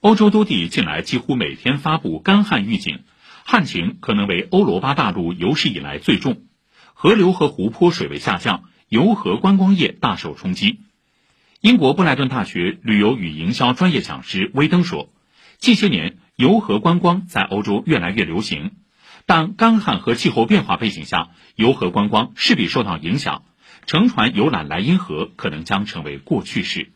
欧洲多地近来几乎每天发布干旱预警旱情可能为欧罗巴大陆有史以来最重河流和湖泊水位下降游河观光业大受冲击。英国布莱顿大学旅游与营销专业讲师威登说近些年游河观光在欧洲越来越流行但干旱和气候变化背景下游河观光势必受到影响乘船游览莱茵河可能将成为过去式。